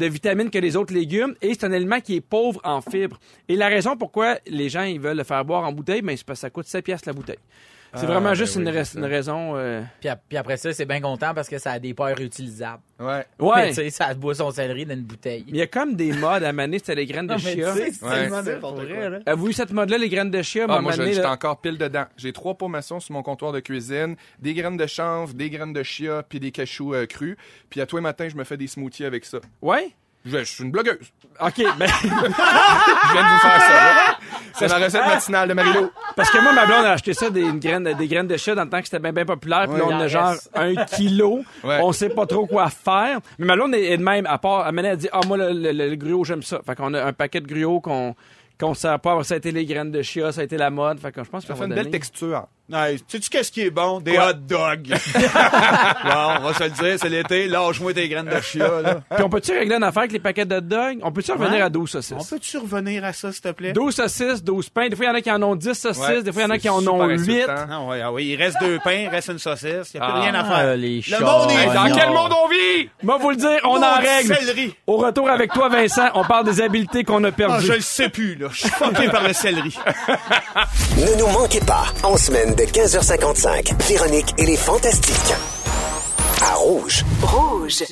vitamines que les autres légumes et c'est un aliment qui est pauvre en fibres. Et la raison pourquoi les gens veulent le faire boire en bouteille, ben, c'est parce que ça coûte 7 piastres la bouteille. C'est vraiment ben juste oui, une, raison. euh, Puis, ap- puis après ça, c'est bien content parce que ça a des paires réutilisables. Ouais. Ouais. tu sais, ça boit son céleri dans une bouteille. Mais il y a comme des modes à maner, c'était les graines de chia. Avez-vous eu cette mode-là, les graines de chia? Ah, moi, j'étais encore pile dedans. J'ai trois pots maçons sur mon comptoir de cuisine, des graines de chanvre, des graines de chia, puis des cachous euh, crus. Puis à tous les matins, je me fais des smoothies avec ça. Ouais? Je, je suis une blogueuse. OK, ben... Je viens de vous faire ça. là. C'est ma recette matinale de Marilou. Parce que moi, ma blonde a acheté ça, des une graine, des graines de chat dans le temps que c'était bien, bien populaire. Puis là, on a en genre un kilo. Ouais. On sait pas trop quoi faire. Mais ma blonde est, est de même, à part, à elle dit, ah, moi, le, le, le gruau, j'aime ça. Fait qu'on a un paquet de gruau qu'on, qu'on sert pas. Ça a été les graines de chia, ça a été la mode. Fait que je pense Ça qu'on fait une belle texture. Ouais, sais-tu qu'est-ce qui est bon? Des hot dogs. bon, on va se le dire, c'est l'été. Lâche-moi tes graines de chia, là. Puis on peut-tu régler une affaire avec les paquets de hot dogs? On peut-tu revenir Ouais. à 12 saucisses? On peut-tu revenir à ça, s'il te plaît? 12 saucisses, 12 pains. Des fois, il y en a qui en ont 10 saucisses. Ouais, des fois, il y en a qui en ont super 8. insultant. Ah ouais, ah ouais, il reste deux pains, il reste une saucisse. Il n'y a plus Ah, rien à faire. les Le monde est Dans quel monde on vit? Moi, vous le dire, on en règle. céleri. Au retour avec toi, Vincent, on parle des habiletés qu'on a Ah, perdues. je le sais plus, là. Je suis fucké par le céleri. Ne nous manquez pas, en semaine de 15h55, Véronique et les Fantastiques. À Rouge. Rouge.